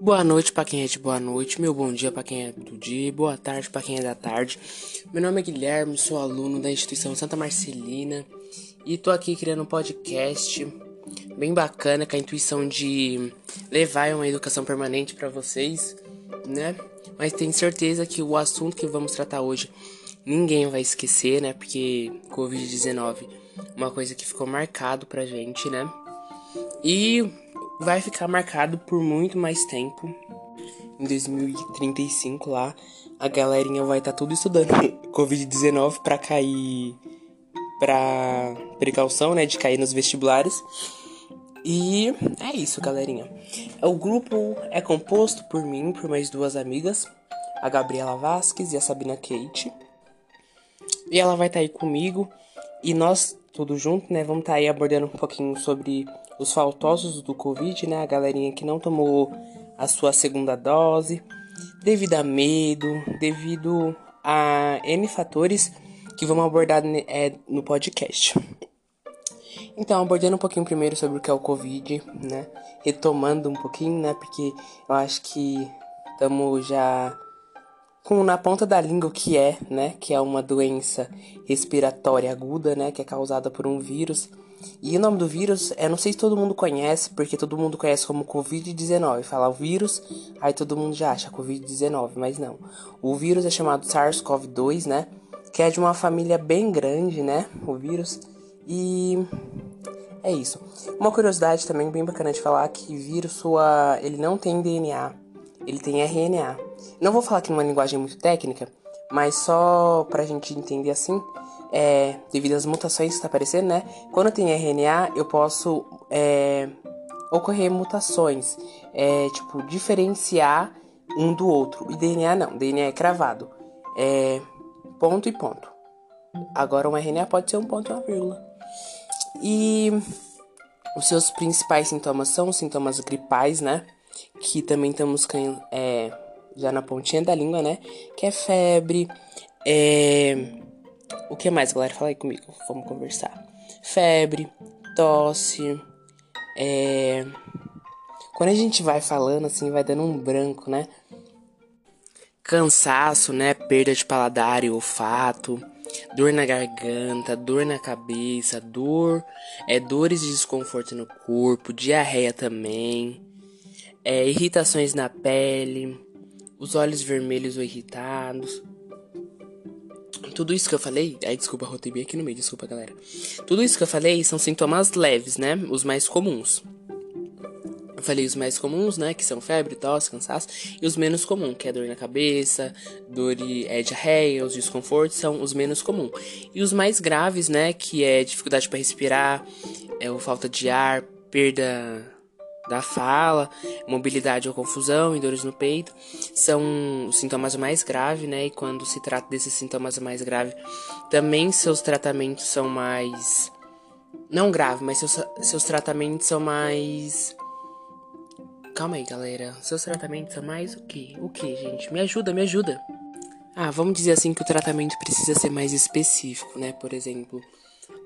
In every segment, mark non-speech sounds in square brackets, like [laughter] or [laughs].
Boa noite para quem é de boa noite, meu bom dia para quem é do dia, boa tarde para quem é da tarde. Meu nome é Guilherme, sou aluno da instituição Santa Marcelina e tô aqui criando um podcast bem bacana com a intuição de levar uma educação permanente para vocês, né? Mas tenho certeza que o assunto que vamos tratar hoje ninguém vai esquecer, né? Porque Covid-19, uma coisa que ficou marcado pra gente, né? E vai ficar marcado por muito mais tempo. Em 2035 lá, a galerinha vai estar tá tudo estudando [laughs] Covid-19 para cair para precaução, né, de cair nos vestibulares. E é isso, galerinha. O grupo é composto por mim, por mais duas amigas, a Gabriela Vasques e a Sabina Kate. E ela vai estar tá aí comigo e nós tudo junto, né, vamos estar tá aí abordando um pouquinho sobre os faltosos do Covid, né? A galerinha que não tomou a sua segunda dose, devido a medo, devido a N fatores que vamos abordar é, no podcast. Então, abordando um pouquinho primeiro sobre o que é o Covid, né? Retomando um pouquinho, né? Porque eu acho que estamos já com na ponta da língua o que é, né? Que é uma doença respiratória aguda, né? Que é causada por um vírus e o nome do vírus, é, não sei se todo mundo conhece, porque todo mundo conhece como Covid-19. Fala o vírus, aí todo mundo já acha Covid-19, mas não. O vírus é chamado SARS-CoV-2, né? Que é de uma família bem grande, né? O vírus. E é isso. Uma curiosidade também bem bacana de falar que vírus sua, ele não tem DNA, ele tem RNA. Não vou falar aqui numa linguagem muito técnica, mas só pra gente entender assim, é, devido às mutações que está aparecendo, né? Quando tem RNA, eu posso é, ocorrer mutações, é, tipo, diferenciar um do outro. E DNA não, DNA é cravado. É ponto e ponto. Agora um RNA pode ser um ponto e uma vírgula. E os seus principais sintomas são os sintomas gripais, né? Que também estamos é, já na pontinha da língua, né? Que é febre, é o que mais, galera? Fala aí comigo, vamos conversar. Febre, tosse, é... Quando a gente vai falando assim, vai dando um branco, né? Cansaço, né? Perda de paladar e olfato, dor na garganta, dor na cabeça, dor, é dores de desconforto no corpo, diarreia também, é, irritações na pele, os olhos vermelhos ou irritados, tudo isso que eu falei. Ai, desculpa, rotei bem aqui no meio, desculpa, galera. Tudo isso que eu falei são sintomas leves, né? Os mais comuns. Eu falei os mais comuns, né? Que são febre, tosse, cansaço. E os menos comuns, que é dor na cabeça, dor de é, diarreia, os desconfortos, são os menos comuns. E os mais graves, né? Que é dificuldade para respirar, é o falta de ar, perda da fala, mobilidade ou confusão e dores no peito são os sintomas mais graves, né? E quando se trata desses sintomas mais graves, também seus tratamentos são mais. Não grave, mas seus, seus tratamentos são mais. Calma aí, galera. Seus tratamentos são mais o que? O que, gente? Me ajuda, me ajuda. Ah, vamos dizer assim que o tratamento precisa ser mais específico, né? Por exemplo,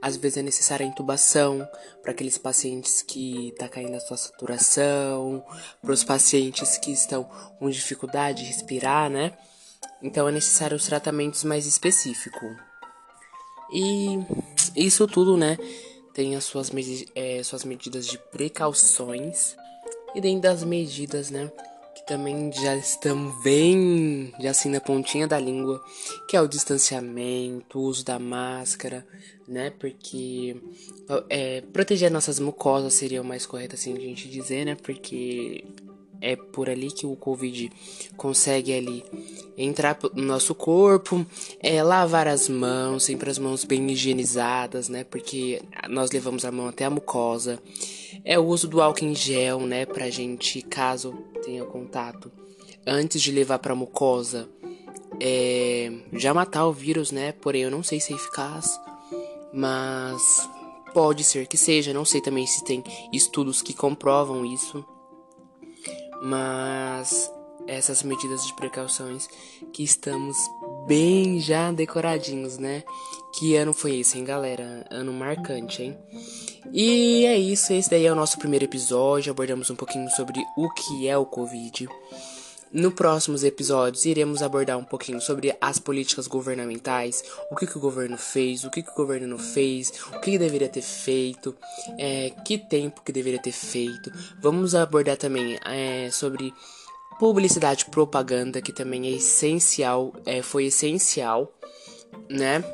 às vezes é necessária a intubação para aqueles pacientes que está caindo a sua saturação, para os pacientes que estão com dificuldade de respirar, né? Então é necessário os tratamentos mais específicos. E isso tudo, né? Tem as suas, é, suas medidas de precauções. E dentro das medidas, né? Que também já estão bem, já assim na pontinha da língua, que é o distanciamento, o uso da máscara, né? Porque é, proteger nossas mucosas seria o mais correto assim a gente dizer, né? Porque é por ali que o Covid consegue ali entrar no nosso corpo, é lavar as mãos, sempre as mãos bem higienizadas, né? Porque nós levamos a mão até a mucosa. É o uso do álcool em gel, né? Pra gente, caso tenha contato, antes de levar pra mucosa, é, já matar o vírus, né? Porém, eu não sei se é eficaz, mas pode ser que seja. Não sei também se tem estudos que comprovam isso mas essas medidas de precauções que estamos bem já decoradinhos, né? Que ano foi esse, hein, galera? Ano marcante, hein? E é isso, esse daí é o nosso primeiro episódio. Abordamos um pouquinho sobre o que é o Covid. No próximos episódios, iremos abordar um pouquinho sobre as políticas governamentais, o que, que o governo fez, o que, que o governo não fez, o que, que deveria ter feito, é, que tempo que deveria ter feito. Vamos abordar também é, sobre publicidade propaganda, que também é essencial, é, foi essencial, né?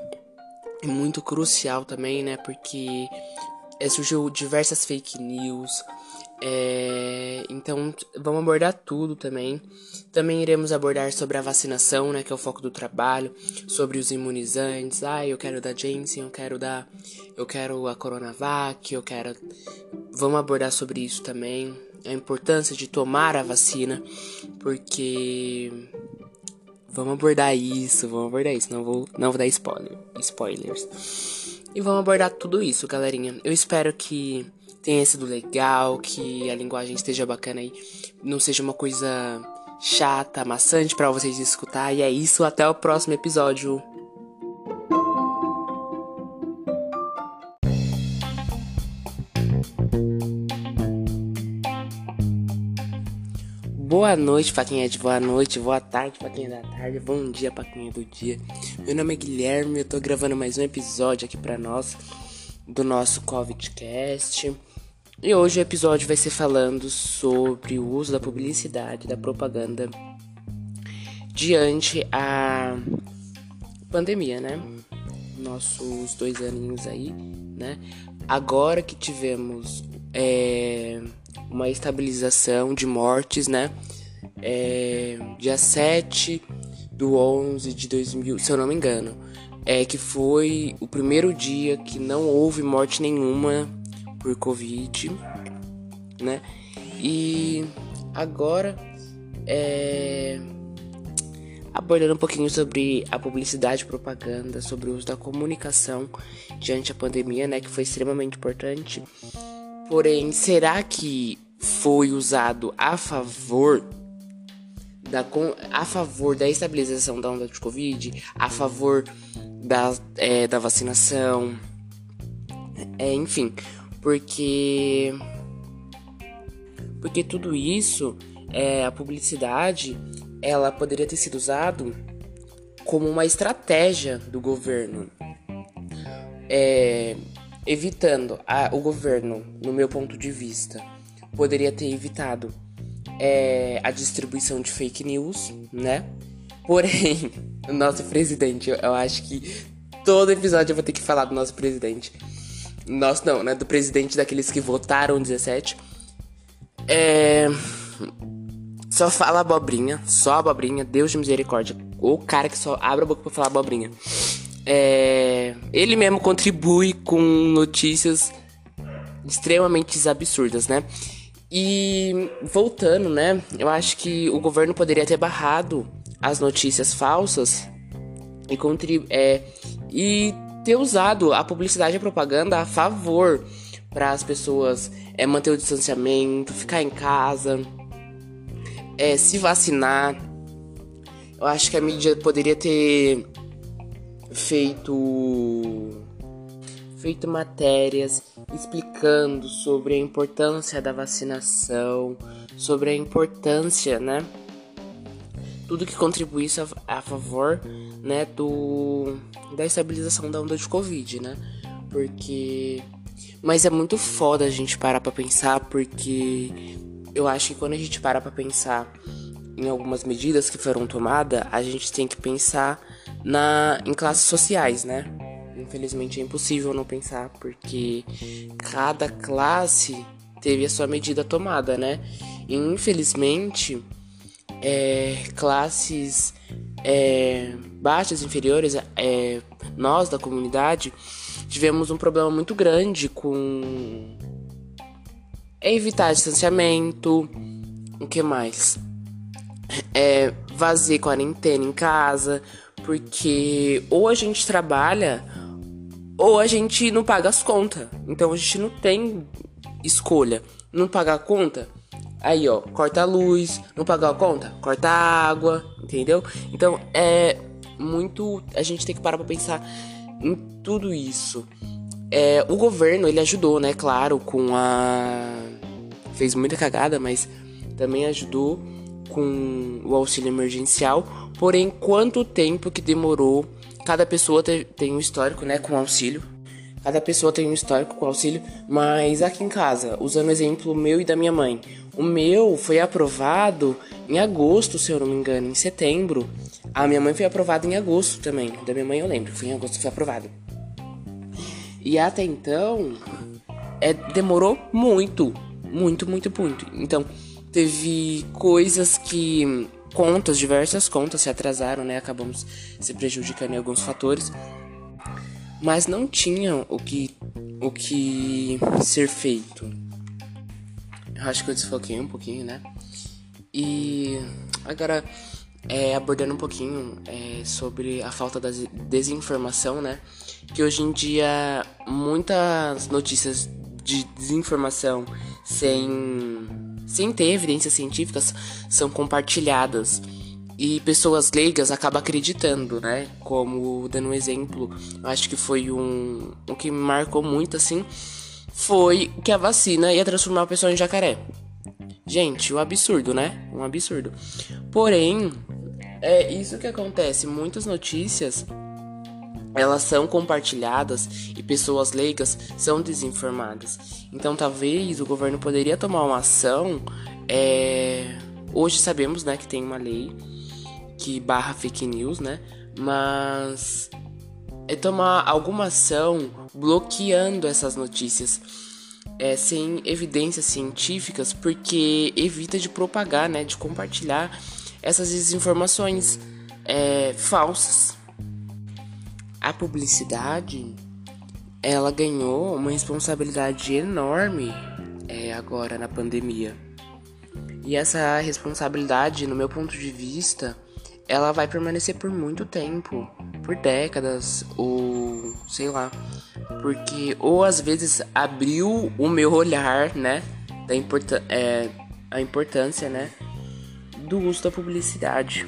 É muito crucial também, né? Porque é, surgiu diversas fake news, é, então, vamos abordar tudo também. Também iremos abordar sobre a vacinação, né, que é o foco do trabalho, sobre os imunizantes. Ah, eu quero da Janssen, eu quero da, eu quero a Coronavac, eu quero. Vamos abordar sobre isso também, a importância de tomar a vacina, porque vamos abordar isso, vamos abordar isso. Não vou, não vou dar spoiler, spoilers. E vamos abordar tudo isso, galerinha. Eu espero que tenha sido legal, que a linguagem esteja bacana aí, não seja uma coisa chata, maçante para vocês escutar. E é isso, até o próximo episódio. Boa noite pra quem é de boa noite, boa tarde pra quem é da tarde, bom dia pra quem é do dia. Meu nome é Guilherme, eu tô gravando mais um episódio aqui pra nós do nosso COVIDcast. E hoje o episódio vai ser falando sobre o uso da publicidade, da propaganda diante a pandemia, né? Nossos dois aninhos aí, né? Agora que tivemos é, uma estabilização de mortes, né? É, dia 7 do 11 de 2000, se eu não me engano, é que foi o primeiro dia que não houve morte nenhuma por Covid, né? E agora é abordando um pouquinho sobre a publicidade e propaganda, sobre o uso da comunicação diante da pandemia, né, que foi extremamente importante. Porém, será que foi usado a favor da a favor da estabilização da onda de Covid, a favor da, é, da vacinação, é, enfim, porque porque tudo isso é a publicidade ela poderia ter sido usado como uma estratégia do governo. É, evitando a, o governo no meu ponto de vista poderia ter evitado é, a distribuição de fake news né? Porém [laughs] o nosso presidente eu, eu acho que todo episódio eu vou ter que falar do nosso presidente nosso não, né? Do presidente daqueles que votaram 17. É. Só fala abobrinha, só abobrinha, Deus de misericórdia. O cara que só abre a boca pra falar abobrinha. É... Ele mesmo contribui com notícias extremamente absurdas, né? E voltando, né? Eu acho que o governo poderia ter barrado as notícias falsas e, contrib é, e ter usado a publicidade e a propaganda a favor para as pessoas é, manter o distanciamento, ficar em casa, é, se vacinar. Eu acho que a mídia poderia ter feito feito matérias explicando sobre a importância da vacinação, sobre a importância, né, tudo que contribuísse a, a favor, né, do da estabilização da onda de Covid, né? Porque mas é muito foda a gente parar para pensar porque eu acho que quando a gente para para pensar em algumas medidas que foram tomadas, a gente tem que pensar na em classes sociais, né? Infelizmente é impossível não pensar porque cada classe teve a sua medida tomada, né? E infelizmente é, classes é, baixas, inferiores, é, nós da comunidade tivemos um problema muito grande com evitar distanciamento, o que mais? É, fazer quarentena em casa, porque ou a gente trabalha ou a gente não paga as contas. Então a gente não tem escolha. Não pagar a conta, Aí, ó, corta a luz, não pagar a conta, corta a água, entendeu? Então, é muito. A gente tem que parar pra pensar em tudo isso. É, o governo, ele ajudou, né? Claro, com a. Fez muita cagada, mas também ajudou com o auxílio emergencial. Porém, quanto tempo que demorou? Cada pessoa tem um histórico, né? Com auxílio. Cada pessoa tem um histórico com auxílio. Mas aqui em casa, usando o exemplo meu e da minha mãe. O meu foi aprovado em agosto, se eu não me engano, em setembro. A minha mãe foi aprovada em agosto também. Da minha mãe eu lembro, foi em agosto que foi aprovado. E até então, é, demorou muito, muito, muito, muito. Então, teve coisas que contas, diversas contas se atrasaram, né? Acabamos se prejudicando em alguns fatores. Mas não tinham o que o que ser feito. Acho que eu desfoquei um pouquinho, né? E agora é, abordando um pouquinho é, sobre a falta da desinformação, né? Que hoje em dia muitas notícias de desinformação sem, sem ter evidências científicas são compartilhadas e pessoas leigas acabam acreditando, né? Como dando um exemplo, acho que foi um o que me marcou muito assim, foi que a vacina ia transformar a pessoa em jacaré. Gente, um absurdo, né? Um absurdo. Porém, é isso que acontece. Muitas notícias elas são compartilhadas e pessoas leigas são desinformadas. Então, talvez o governo poderia tomar uma ação. É... Hoje sabemos, né, que tem uma lei que barra fake news, né? Mas é tomar alguma ação bloqueando essas notícias é, sem evidências científicas, porque evita de propagar, né, de compartilhar essas desinformações é, falsas. A publicidade ela ganhou uma responsabilidade enorme é, agora na pandemia. E essa responsabilidade, no meu ponto de vista, ela vai permanecer por muito tempo, por décadas, ou sei lá. Porque, ou às vezes abriu o meu olhar, né? Da importância, é, a importância, né? do uso da publicidade.